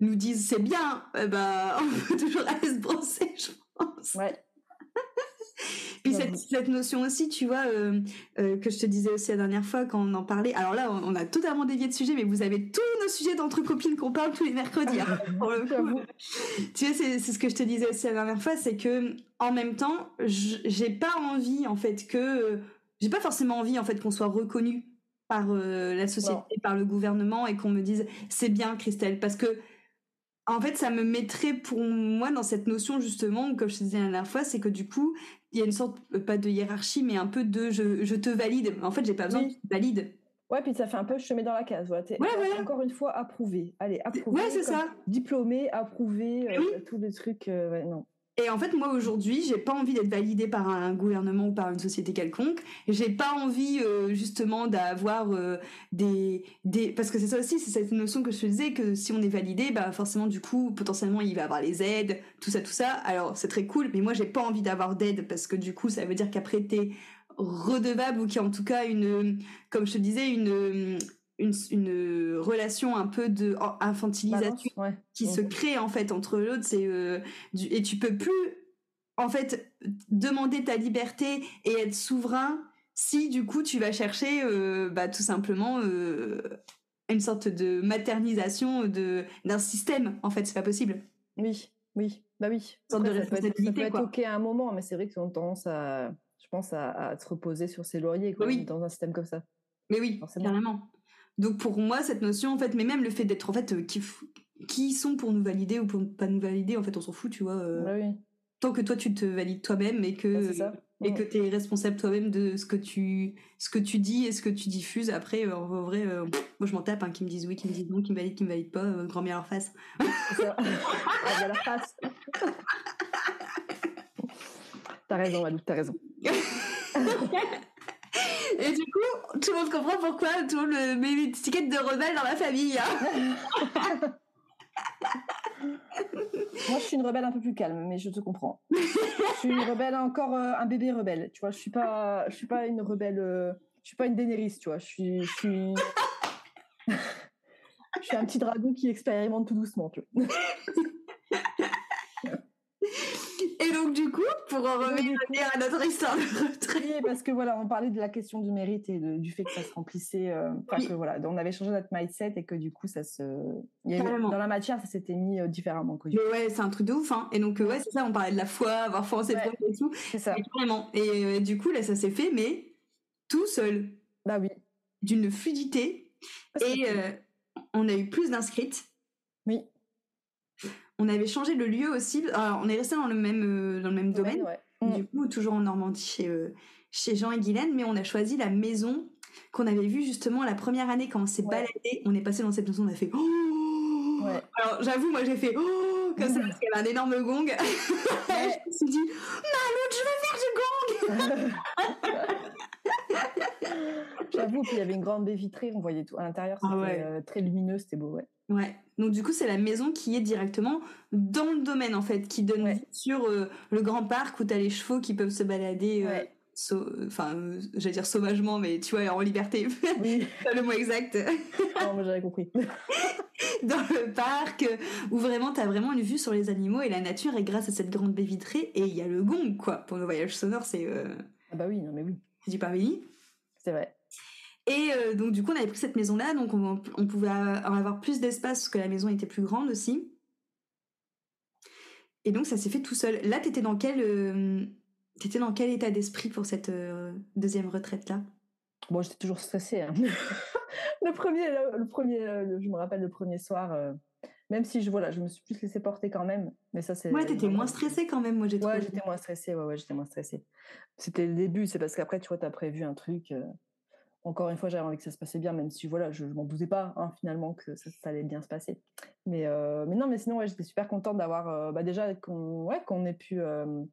nous dise c'est bien, bah on peut toujours aller se brosser, je pense. Ouais. Puis cette, cette, notion aussi, tu vois, euh, euh, que je te disais aussi la dernière fois quand on en parlait. Alors là, on, a totalement dévié de sujet, mais vous avez tous nos sujets d'entre copines qu'on parle tous les mercredis. Hein, pour le coup. tu vois, c'est ce que je te disais aussi la dernière fois, c'est que en même temps, j'ai pas envie en fait que j'ai pas forcément envie en fait qu'on soit reconnu par euh, la société, par le gouvernement et qu'on me dise c'est bien Christelle, parce que en fait, ça me mettrait pour moi dans cette notion justement, comme je te disais la dernière fois, c'est que du coup, il y a une sorte, euh, pas de hiérarchie, mais un peu de je, je te valide. En fait, j'ai pas besoin de te valide. Ouais, puis ça fait un peu je te mets dans la case. Voilà, ouais, Encore une fois, approuvé. Allez, approuvé. Ouais, c'est ça. Diplômé, approuvé, euh, tous les trucs. Euh, ouais, non. Et en fait, moi aujourd'hui, j'ai pas envie d'être validée par un gouvernement ou par une société quelconque. J'ai pas envie euh, justement d'avoir euh, des parce que c'est ça aussi, c'est cette notion que je te disais que si on est validé, bah forcément du coup potentiellement il va avoir les aides, tout ça, tout ça. Alors c'est très cool, mais moi j'ai pas envie d'avoir d'aide parce que du coup ça veut dire qu'après t'es redevable ou qu'il y a en tout cas une, comme je te disais, une une, une, relation un peu de infantilisation qui se crée en fait entre l'autre c'est euh, et tu peux plus en fait demander ta liberté et être souverain si du coup tu vas chercher euh, bah, tout simplement euh, une sorte de maternisation de d'un système en fait c'est pas possible. Oui oui bah oui. Ça, peut être, ça peut être ok à un moment mais c'est vrai qu'ils ont tendance à je pense à, à, se reposer sur ses lauriers quoi, oui. dans un système comme ça. Mais oui carrément donc pour moi, cette notion, en fait, mais même le fait d'être en fait euh, qui, qui sont pour nous valider ou pour pas nous valider, en fait, on s'en fout, tu vois. Euh, tant que toi tu te valides toi-même et que bah, et que tu es responsable toi-même de ce que tu ce que tu dis et ce que tu diffuses. Après, euh, en vrai, moi je m'en tape, hein, qui me disent oui, qui me disent non, qui me valident, qui me valident pas, grand bien leur face. à leur face. t'as raison, Malou, t'as raison. Et du coup, tout le monde comprend pourquoi tout le monde met une étiquette de rebelle dans la famille. Hein. Moi, je suis une rebelle un peu plus calme, mais je te comprends. je suis une rebelle encore euh, un bébé rebelle. Tu vois, je suis pas, je suis pas une rebelle. Euh, je suis pas une Daenerys, tu vois. Je suis, je suis, je suis un petit dragon qui expérimente tout doucement. Donc, du coup, pour en revenir à notre histoire de retraite. parce que voilà, on parlait de la question du mérite et du fait que ça se remplissait. Euh, enfin, que voilà, on avait changé notre mindset et que du coup, ça se. dans la matière, ça s'était mis euh, différemment. Mais ouais, c'est un truc de ouf. Hein. Et donc, euh, ouais, c'est ça, on parlait de la foi, avoir foi en ses projets et tout. C'est ça. Et, et du coup, là, ça s'est fait, mais tout seul. Bah oui. D'une fluidité. et on a eu plus d'inscrites. Oui. On avait changé le lieu aussi. Alors, on est resté dans le même, euh, dans le même domaine. Du mm. coup, toujours en Normandie chez, euh, chez Jean et Guylaine, mais on a choisi la maison qu'on avait vue justement la première année quand on s'est baladé. On est passé dans cette maison, on a fait oh Alors, j'avoue, moi j'ai fait oh comme ça parce qu'elle a un énorme gong. je me suis dit, Maloute, je veux faire du gong J'avoue, puis il y avait une grande baie vitrée, on voyait tout à l'intérieur, Ah c'était ouais. euh, très lumineux, c'était beau, ouais. Ouais. Donc du coup, c'est la maison qui est directement dans le domaine en fait, qui donne Ouais. sur euh, le grand parc où t'as les chevaux qui peuvent se balader. euh, sau- Enfin, euh, j'allais dire sauvagement, mais tu vois, en liberté, Oui, pas le mot exact, non, moi j'avais compris. dans le parc, où vraiment t'as vraiment une vue sur les animaux et la nature, et grâce à cette grande baie vitrée, et il y a le gong, quoi. Pour le voyage sonore, c'est Ah bah oui, non mais oui, c'est du Paris. c'est vrai. Et euh, donc du coup, on avait pris cette maison-là, donc on, on pouvait en avoir plus d'espace parce que la maison était plus grande aussi. Et donc ça s'est fait tout seul. Là, t'étais dans quel euh, t'étais dans quel état d'esprit pour cette euh, deuxième retraite là Bon, j'étais toujours stressée. hein. le premier, le, le premier, euh, le- je me rappelle le premier soir, même si je voilà, je me suis plus laissée porter quand même. Mais ça c'est. Ouais, t'étais moins stressée quand même, moi j'ai. Ouais, j'étais moins stressée. Ouais, ouais, j'étais moins stressée. C'était le début, c'est parce qu'après, tu vois, t'as prévu un truc. euh, encore une fois, j'avais envie que ça se passait bien, même si voilà, je, je m'en doutais pas hein, finalement que ça, ça allait bien se passer. Mais, euh, mais non, mais sinon, ouais, j'étais super contente d'avoir, euh, bah, déjà qu'on ouais, qu'on ait pu euh,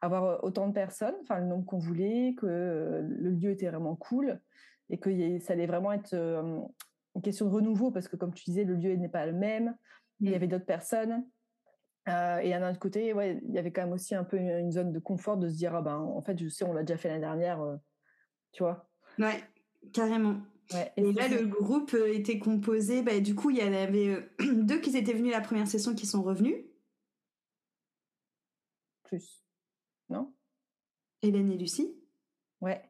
avoir autant de personnes, enfin le nombre qu'on voulait, que le lieu était vraiment cool et que y ça allait vraiment être une question de renouveau parce que comme tu disais, le lieu n'est pas le même. Il y Mm. avait d'autres personnes. Euh, et d'un autre côté, ouais, il y avait quand même aussi un peu une, une zone de confort de se dire, ah ben, en fait, je sais, on l'a déjà fait l'année dernière, euh, tu vois? Ouais, carrément. Ouais, Et là, le groupe euh, était composé, bah, du coup, il y en avait euh, deux qui étaient venus la première session qui sont revenus, plus. Non? Hélène et Lucie. Ouais.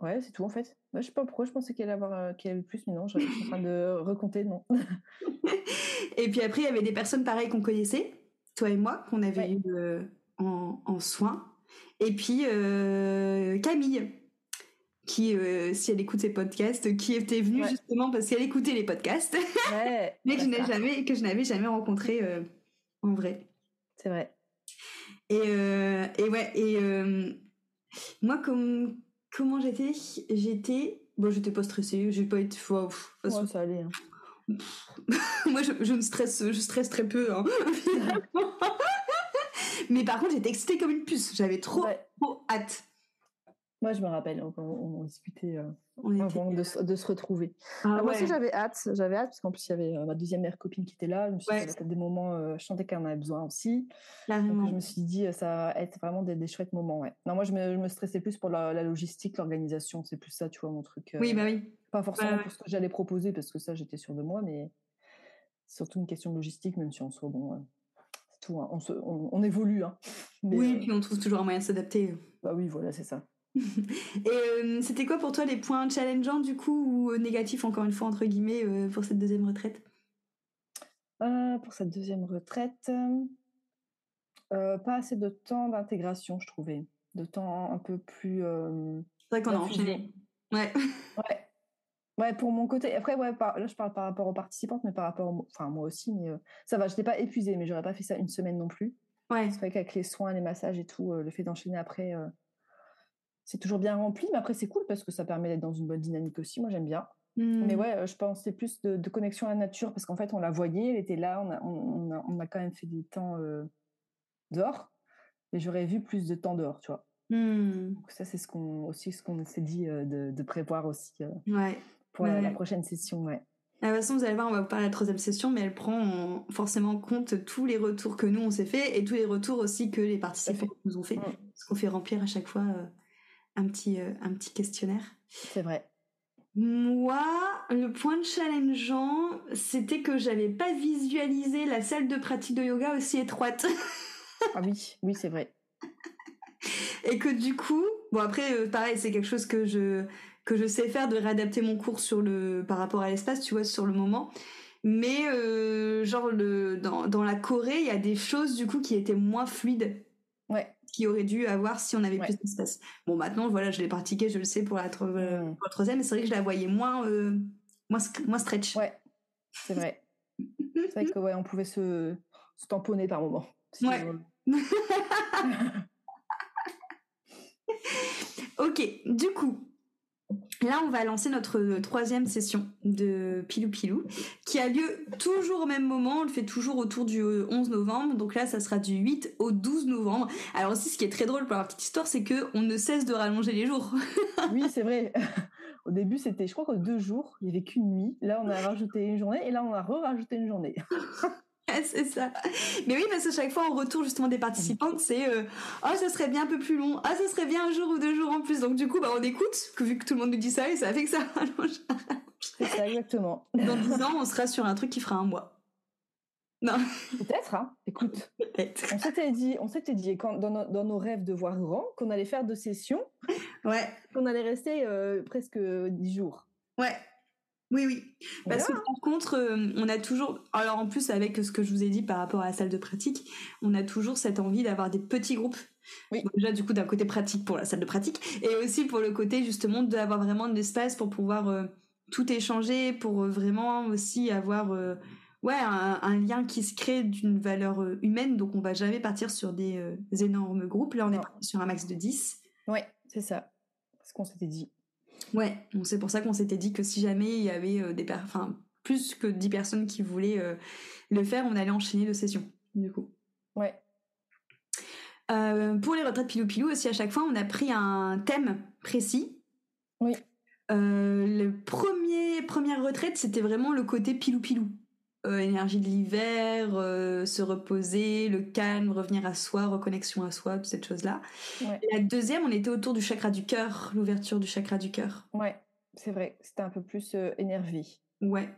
Ouais, c'est tout en fait. Moi, je sais pas pourquoi je pensais qu'il allait avoir euh, qu'il y avait plus, mais non, je je suis en train de recompter, non. Et puis après, il y avait des personnes pareilles qu'on connaissait, toi et moi, qu'on avait Ouais. eu euh, en, en soins. Et puis euh, Camille, qui, euh, si elle écoute ses podcasts, qui était venue Ouais. justement parce qu'elle écoutait les podcasts, Ouais, mais que je n'ai jamais, que je n'avais jamais rencontré euh, en vrai. c'est vrai. Et, euh, et ouais, et euh, moi, comme, comment j'étais? J'étais. Bon, j'étais pas stressée, j'ai pas été. wow, pff, Ouais, ça allait. hein. Moi, je, je ne stresse, je stresse très peu. hein. Mais par contre, j'étais excitée comme une puce. J'avais trop hâte. Moi, je me rappelle, on, on, on discutait euh, On avant de, se- de se retrouver. Ah Ah, Moi aussi, j'avais hâte. J'avais hâte, parce qu'en plus, il y avait euh, ma deuxième meilleure copine qui était là. Je me suis dit, Ouais. ça être des moments, euh, je sentais qu'elle en avait besoin aussi. Donc, je me suis dit, euh, ça va être vraiment des, des chouettes moments. Ouais. Non, moi, je me, je me stressais plus pour la, la logistique, l'organisation. C'est plus ça, tu vois, mon truc. Oui, bah oui. Pas forcément pour ce que j'allais proposer, parce que ça, j'étais sûre de moi, mais surtout une question de logistique, même si en soi, bon, c'est tout. hein. On, se, on, on évolue. Hein. Mais, oui, puis on trouve toujours un moyen de s'adapter. bah oui, voilà, c'est ça. Et euh, c'était quoi pour toi les points challengeants du coup ou euh, négatifs encore une fois entre guillemets euh, pour cette deuxième retraite? Pour cette deuxième retraite, pas assez de temps d'intégration, je trouvais. De temps un peu plus. C'est vrai qu'on a enchaîné. Ouais. Ouais. Ouais, pour mon côté. Après, ouais, par- là, je parle par rapport aux participantes, mais par rapport. au- Enfin, moi aussi, mais euh, ça va, je n'étais pas épuisée, mais j'aurais pas fait ça une semaine non plus. Ouais. C'est vrai qu'avec les soins, les massages et tout, euh, le fait d'enchaîner après, euh, c'est toujours bien rempli, mais après, c'est cool parce que ça permet d'être dans une bonne dynamique aussi. Moi, j'aime bien. Mais ouais, euh, je pensais plus de, de connexion à la nature parce qu'en fait, on la voyait, elle était là, on a, on, a, on a quand même fait du temps euh, dehors, mais j'aurais vu plus de temps dehors, tu vois. Hmm. Donc ça, c'est ce qu'on aussi ce qu'on s'est dit euh, de, de prévoir aussi euh, Ouais. pour la, la Ouais. prochaine session, ouais. De toute façon, vous allez voir, on va vous parler de la troisième session, mais elle prend en- forcément en compte tous les retours que nous on s'est fait et tous les retours aussi que les participants nous ont fait. Mm. Parce qu'on fait remplir à chaque fois un, petit, euh, un petit questionnaire. C'est vrai. Moi, le point de challengeant, c'était que j'avais pas visualisé la salle de pratique de yoga aussi étroite. Ah oui, oui, c'est vrai. et que du coup, bon après, euh, pareil, c'est quelque chose que je que je sais faire de réadapter mon cours sur le par rapport à l'espace, tu vois, sur le moment. Mais euh, genre le dans, dans la Corée, il y a des choses du coup qui étaient moins fluides Qu'il aurait dû avoir si on avait Ouais. plus d'espace. Bon, maintenant, voilà, je l'ai pratiqué, je le sais pour la, tro- euh, Mm. pour la troisième, mais c'est vrai que je la voyais moins euh, moins, moins stretch. Ouais, c'est vrai. C'est vrai que ouais, on pouvait se, se tamponner par moment. Si Ouais. Ok, du coup, Là, on va lancer notre troisième session de Pilou Pilou, qui a lieu toujours au même moment. On le fait toujours autour du 11 novembre. Donc là, ça sera du 8 au 12 novembre. Alors aussi, ce qui est très drôle pour la petite histoire, c'est que on ne cesse de rallonger les jours. oui, c'est vrai. Au début, c'était, je crois qu'au deux jours, il n'y avait qu'une nuit. Là, on a rajouté une journée et là, on a re-rajouté une journée. c'est ça. Mais oui, parce que chaque fois, en retour justement des participantes, c'est euh, oh, ça serait bien un peu plus long. Ah, ça serait bien un jour ou deux jours en plus. Donc du coup, bah, on écoute, vu que tout le monde nous dit ça, et ça fait que ça rallonge. C'est ça, exactement. Dans dix ans, on sera sur un truc qui fera un mois. Non. Peut-être, hein. Écoute. Peut-être. On s'était dit, on s'était dit quand, dans, dans, nos rêves de voir grand qu'on allait faire deux sessions. Ouais. Qu'on allait rester euh, presque dix jours. Ouais. Oui, oui. Parce que par contre, euh, on a toujours, alors en plus avec ce que je vous ai dit par rapport à la salle de pratique, on a toujours cette envie d'avoir des petits groupes. Oui. déjà du coup d'un côté pratique pour la salle de pratique et aussi pour le côté justement d'avoir vraiment de l'espace pour pouvoir euh, tout échanger, pour euh, vraiment aussi avoir ouais un, lien qui se crée d'une valeur humaine. Donc on va jamais partir sur des énormes groupes. Là on est sur un max de 10. Ouais, c'est ça. Ce qu'on s'était dit. Ouais, c'est pour ça qu'on s'était dit que si jamais il y avait euh, des enfin plus que 10 personnes qui voulaient euh, le faire, on allait enchaîner de sessions, du coup. Ouais. Euh, pour les retraites pilou-pilou aussi, à chaque fois, on a pris un thème précis. Oui. le premier première retraite, c'était vraiment le côté pilou-pilou. Euh, énergie de l'hiver, euh, se reposer, le calme, revenir à soi, reconnexion à soi, toutes ces choses-là. La deuxième, on était autour du chakra du cœur, l'ouverture du chakra du cœur. Ouais, c'est vrai, c'était un peu plus euh, énervé. Ouais.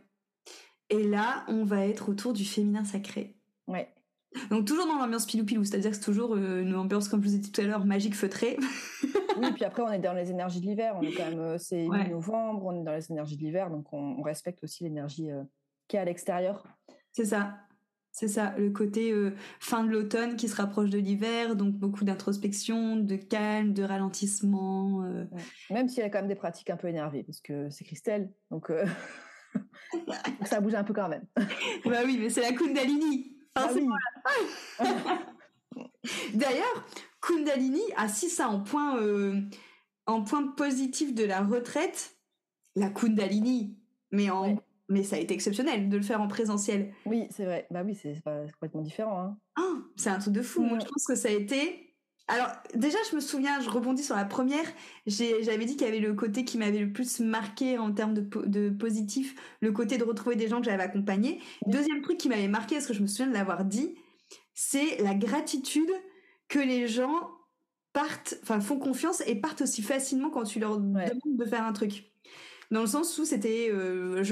Et là, on va être autour du féminin sacré. Ouais. Donc toujours dans l'ambiance pilou-pilou, c'est-à-dire que c'est toujours une ambiance, comme je vous ai dit tout à l'heure, magique feutrée. oui, puis après on est dans les énergies de l'hiver, on est quand même, c'est mi-novembre, on est dans les énergies de l'hiver, donc on, respecte aussi l'énergie à l'extérieur. C'est ça. C'est ça, le côté euh, fin de l'automne qui se rapproche de l'hiver, donc beaucoup d'introspection, de calme, de ralentissement. Euh. Même s'il y a quand même des pratiques un peu énervées, parce que c'est Christelle, donc, euh, ça bouge un peu quand même. bah oui, mais c'est la Kundalini. Ah D'ailleurs, Kundalini a si ça en point, en point positif de la retraite, la Kundalini, mais en mais ça a été exceptionnel de le faire en présentiel. Oui, c'est vrai. Bah oui, c'est complètement différent. Hein. Ah, c'est un truc de fou. Moi, je pense que ça a été. Alors, déjà, je me souviens, je rebondis sur la première. J'avais dit qu'il y avait le côté qui m'avait le plus marqué en termes de, de, positif, le côté de retrouver des gens que j'avais accompagnés. Deuxième truc qui m'avait marqué, parce que je me souviens de l'avoir dit, c'est la gratitude que les gens partent, enfin, font confiance et partent aussi facilement quand tu leur demandes de faire un truc dans le sens où c'était euh,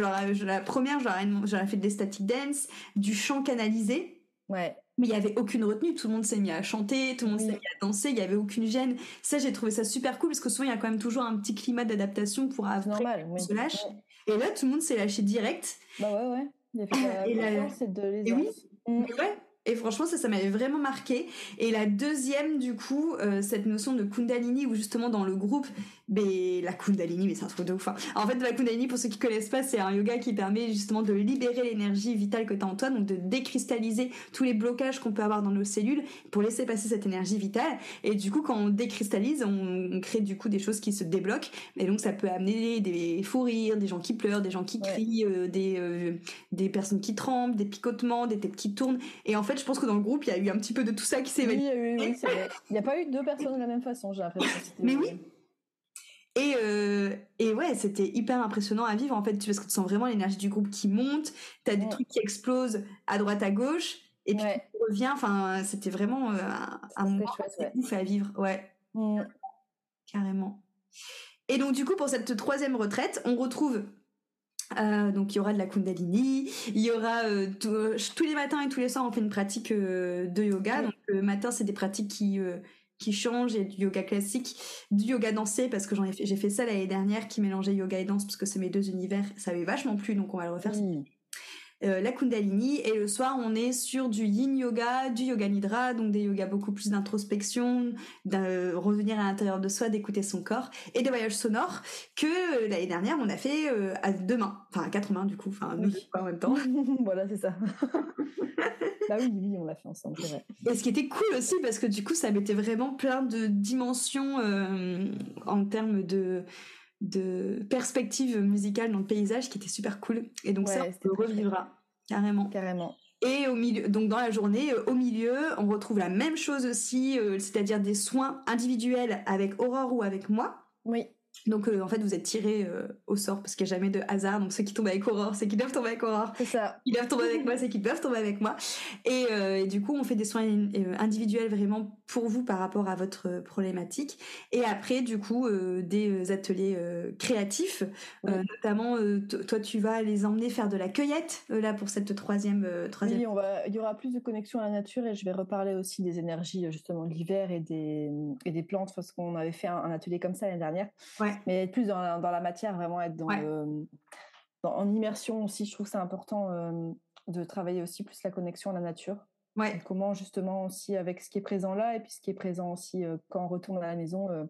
la première j'aurais fait des static dance du chant canalisé. Ouais. Mais il y avait aucune retenue tout le monde s'est mis à chanter tout le monde s'est mis à danser il y avait aucune gêne. Ça j'ai trouvé ça super cool parce que souvent il y a quand même toujours un petit climat d'adaptation pour après normal, se lâche. Et là tout le monde s'est lâché direct. Bah ouais ouais. Il a fait la et, de les et oui. mm. ouais et franchement, ça, ça m'avait vraiment marqué. Et la deuxième, du coup, euh, cette notion de Kundalini, où justement dans le groupe, mais la Kundalini, mais c'est un truc de ouf. Hein. En fait, la Kundalini, pour ceux qui connaissent pas, c'est un yoga qui permet justement de libérer l'énergie vitale que tu as en toi, donc de décristalliser tous les blocages qu'on peut avoir dans nos cellules pour laisser passer cette énergie vitale. Et du coup, quand on décristallise, on, crée du coup des choses qui se débloquent. Et donc, ça peut amener des fous rires, des gens qui pleurent, des gens qui crient, euh, des, euh, des personnes qui tremblent, des picotements, des têtes qui tournent. Et en fait, je pense que dans le groupe, il y a eu un petit peu de tout ça qui s'est oui, oui, oui, c'est vrai. Il n'y a pas eu deux personnes de la même façon, j'ai l'impression. Mais oui. Et, euh, et ouais, c'était hyper impressionnant à vivre en fait, parce que tu sens vraiment l'énergie du groupe qui monte, tu as des trucs qui explosent à droite à gauche, et puis tu reviens, enfin, c'était vraiment euh, un, moment ouf à vivre, ouais. Mm. Carrément. Et donc du coup, pour cette troisième retraite, on retrouve euh, donc il y aura de la Kundalini, il y aura euh, euh, tous les matins et tous les soirs on fait une pratique de yoga. Donc le matin c'est des pratiques qui qui changent, a du yoga classique, du yoga dansé parce que j'en ai fait, j'ai fait ça l'année dernière qui mélangeait yoga et danse parce que c'est mes deux univers, ça avait vachement plu donc on va le refaire. Euh, la Kundalini et le soir on est sur du Yin Yoga, du Yoga Nidra, donc des yogas beaucoup plus d'introspection, de revenir à l'intérieur de soi, d'écouter son corps et des voyages sonores que euh, l'année dernière on a fait euh, à deux mains, enfin à quatre mains du coup, enfin nous pas en même temps. voilà c'est ça. bah oui, oui, on l'a fait ensemble, vrai. Et ce qui était cool aussi parce que du coup ça mettait vraiment plein de dimensions en termes de de perspective musicale dans le paysage qui était super cool. Et donc ça, on le revivra carrément. Carrément. Et au milieu, donc dans la journée, au milieu, on retrouve la même chose aussi, c'est-à-dire des soins individuels avec Aurore ou avec moi. Oui. Donc euh, en fait vous êtes tiré euh, au sort parce qu'il n'y a jamais de hasard. Donc ceux qui tombent avec Aurore, c'est qu'ils doivent tomber avec Aurore. C'est ça. Ils doivent tomber avec moi, c'est qu'ils doivent tomber avec moi. Et, euh, du coup on fait des soins individuels vraiment pour vous par rapport à votre problématique. Et après du coup des ateliers créatifs, notamment toi tu vas les emmener faire de la cueillette là pour cette troisième troisième. Oui, on va, il y aura plus de connexion à la nature et je vais reparler aussi des énergies justement de l'hiver et des et des plantes parce qu'on avait fait un, un atelier comme ça l'année dernière. Ouais. Mais être plus dans la, dans la matière, vraiment être dans, en immersion aussi, je trouve que c'est important euh, de travailler aussi plus la connexion à la nature. Ouais. comment justement aussi avec ce qui est présent là et puis ce qui est présent aussi euh, quand on retourne à la maison, euh,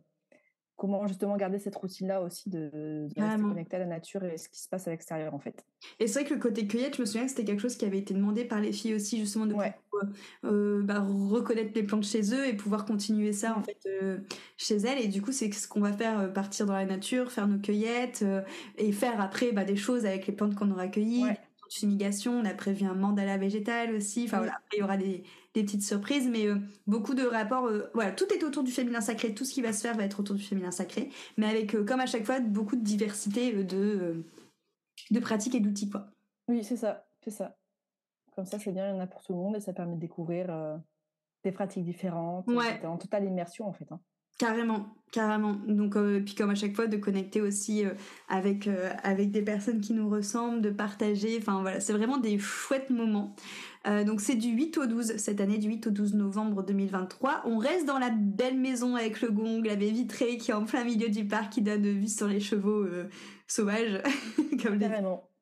comment justement garder cette routine-là aussi de, de rester connecté à la nature et ce qui se passe à l'extérieur en fait. Et c'est vrai que le côté cueillette, je me souviens que c'était quelque chose qui avait été demandé par les filles aussi justement de pouvoir, euh, bah, reconnaître les plantes chez eux et pouvoir continuer ça en fait euh, chez elles. Et du coup, c'est ce qu'on va faire partir dans la nature, faire nos cueillettes et faire après bah, des choses avec les plantes qu'on aura cueillies. Ouais. Fumigation, on a prévu un mandala végétal aussi. Enfin voilà, il y aura des, des petites surprises, mais euh, beaucoup de rapports. Euh, voilà, tout est autour du féminin sacré. Tout ce qui va se faire va être autour du féminin sacré, mais avec, euh, comme à chaque fois, beaucoup de diversité de, de pratiques et d'outils, quoi. Oui, c'est ça, c'est ça. Comme ça, c'est bien, il y en a pour tout le monde et ça permet de découvrir des pratiques différentes. Ouais. En totale immersion, en fait. Hein. Carrément, carrément. Donc, puis comme à chaque fois, de connecter aussi avec avec des personnes qui nous ressemblent, de partager. Enfin voilà, c'est vraiment des chouettes moments. Euh, donc c'est du 8 au 12 cette année, du 8 au 12 novembre 2023. On reste dans la belle maison avec le gong, la baie vitrée qui est en plein milieu du parc, qui donne vue sur les chevaux euh, sauvages, comme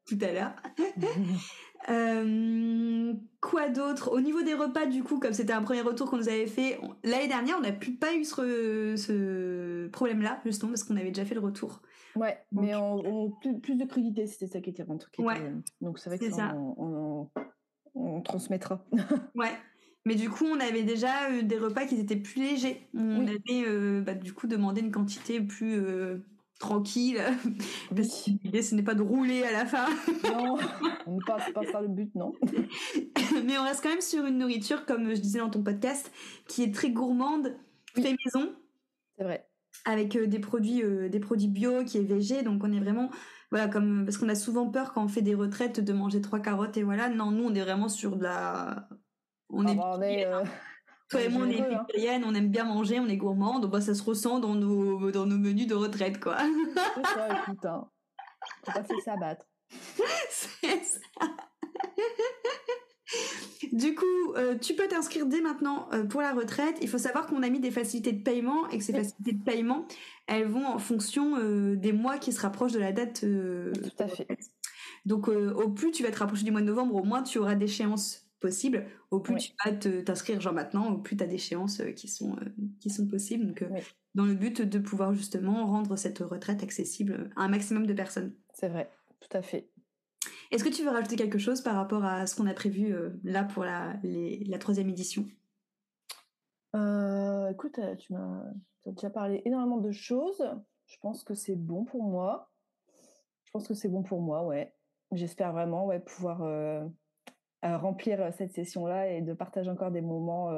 tout à l'heure. Euh, quoi d'autre? Au niveau des repas, du coup, comme c'était un premier retour qu'on nous avait fait, l'année dernière, on n'a plus pas eu ce, ce problème-là, justement, parce qu'on avait déjà fait le retour. Ouais, mais on, plus, de crudité, c'était ça qui était truc. Ouais. Donc c'est vrai que ça, on, on transmettra. ouais. Mais du coup, on avait déjà euh, des repas qui étaient plus légers. On avait euh, bah, du coup demandé une quantité plus euh, tranquille. Parce que l'idée, ce n'est pas de rouler à la fin. non, on pas, pas ça le but, non. Mais on reste quand même sur une nourriture, comme je disais dans ton podcast, qui est très gourmande, fait maison. C'est vrai. Avec des produits, des produits bio, qui est végé. Donc on est vraiment voilà comme parce qu'on a souvent peur quand on fait des retraites de manger trois carottes et voilà non nous on est vraiment sur de la on est, ah bah, euh, toi et moi on est hein. on aime bien manger on est gourmand donc bah, ça se ressent dans nos dans nos menus de retraite quoi c'est ça écoute hein. faut pas se battre c'est ça du coup, euh, tu peux t'inscrire dès maintenant euh, pour la retraite. Il faut savoir qu'on a mis des facilités de paiement et que ces facilités de paiement, elles vont en fonction euh, des mois qui se rapprochent de la date. Tout à fait. Donc, au plus tu vas te rapprocher du mois de novembre, au moins tu auras d'échéances possibles. Au plus tu vas t'inscrire genre maintenant, au plus tu as d'échéances qui sont qui sont possibles. Donc, dans le but de pouvoir justement rendre cette retraite accessible à un maximum de personnes. C'est vrai, tout à fait. Est-ce que tu veux rajouter quelque chose par rapport à ce qu'on a prévu euh, là pour la, la troisième édition? Euh, Écoute, euh, tu m'as déjà parlé énormément de choses. Je pense que c'est bon pour moi. Je pense que c'est bon pour moi, ouais. J'espère vraiment ouais, pouvoir remplir cette session-là et de partager encore des moments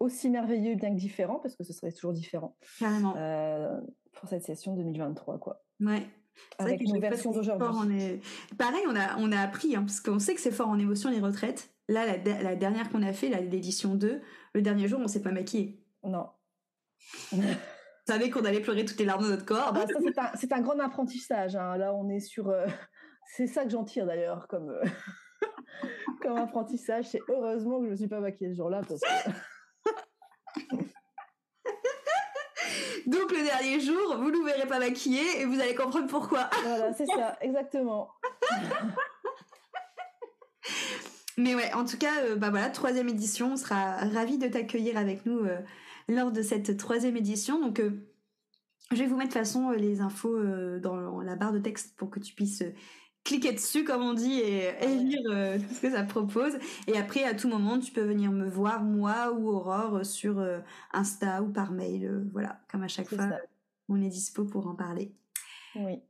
aussi merveilleux, bien que différents, parce que ce serait toujours différent. Carrément. pour cette session 2023, quoi. Ouais. Avec une version d'aujourd'hui. Pareil, on a, on a appris, hein, parce qu'on sait que c'est fort en émotion les retraites. Là, la, la dernière qu'on a fait, l'édition 2, le dernier jour, on s'est pas maquillé. Non. on savait qu'on allait pleurer toutes les larmes de notre corps. Ah bah, c'est un, grand apprentissage. Hein. Là, on est sur. Euh, c'est ça que j'en tire d'ailleurs comme, euh, comme apprentissage. C'est heureusement que je ne me suis pas maquillée ce jour-là. Parce que... Donc le dernier jour, vous ne nous verrez pas maquillée et vous allez comprendre pourquoi. Voilà, c'est ça, exactement. Mais ouais, en tout cas, euh, bah voilà, troisième édition, on sera ravis de t'accueillir avec nous euh, lors de cette troisième édition. Donc, euh, je vais vous mettre de toute façon les infos dans la barre de texte pour que tu puisses cliquer dessus, comme on dit, et, lire euh, tout ce que ça propose. Et après, à tout moment, tu peux venir me voir, moi ou Aurore, sur euh, Insta ou par mail. Euh, voilà, comme à chaque fois, on est dispo pour en parler. Oui.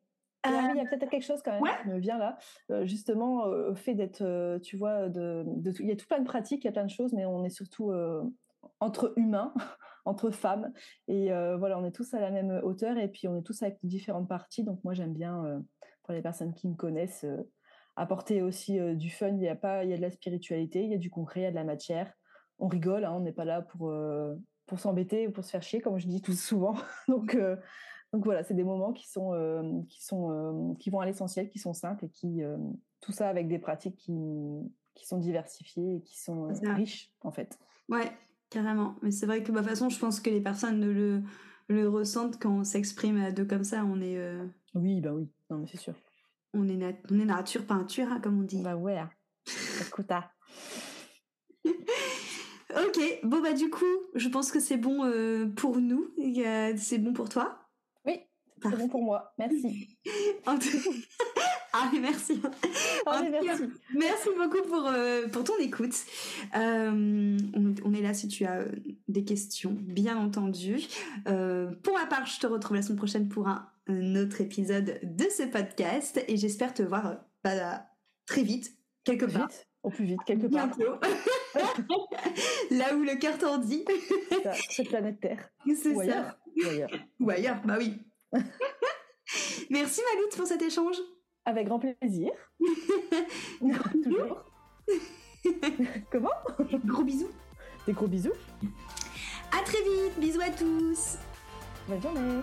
il y a peut-être quelque chose quand même qui me vient là. justement, au fait d'être, tu vois, de, il y a tout plein de pratiques, il y a plein de choses, mais on est surtout entre humains, entre femmes. Et voilà, on est tous à la même hauteur et puis on est tous avec différentes parties. Donc moi, j'aime bien, pour les personnes qui me connaissent, apporter aussi du fun. Il y a pas, il y a de la spiritualité, il y a du concret, il y a de la matière. On rigole, hein, on n'est pas là pour pour s'embêter ou pour se faire chier, comme je dis tout souvent. donc donc voilà, c'est des moments qui sont qui sont qui vont à l'essentiel, qui sont simples et qui tout ça avec des pratiques qui qui sont diversifiées et qui sont riches en fait. Ouais, carrément. Mais c'est vrai que de bah, toute façon, je pense que les personnes le le ressentent quand on s'exprime à deux comme ça. On est. Oui, bah oui. Non, mais c'est sûr. On est, on est nature peinture, hein, comme on dit. Bah ouais. Hein. Écoute, ah. ok, bon bah du coup, je pense que c'est bon euh, pour nous. C'est bon pour toi? Oui, c'est bon pour moi. Merci. ah merci. merci. merci beaucoup pour, euh, pour ton écoute. Euh, on, est là si tu as des questions, bien entendu. pour ma part, je te retrouve la semaine prochaine pour un, autre épisode de ce podcast et j'espère te voir bah, très vite, quelque part. Au plus vite, quelque part. Là où le cœur t'en dit. cette planète Terre. C'est ça. Ailleurs. Ou ailleurs. Ou ailleurs, bah oui. Merci Maloute pour cet échange. Avec grand plaisir. Toujours. Comment? Gros bisous. Des gros bisous. À très vite. Bisous à tous. Bonne journée.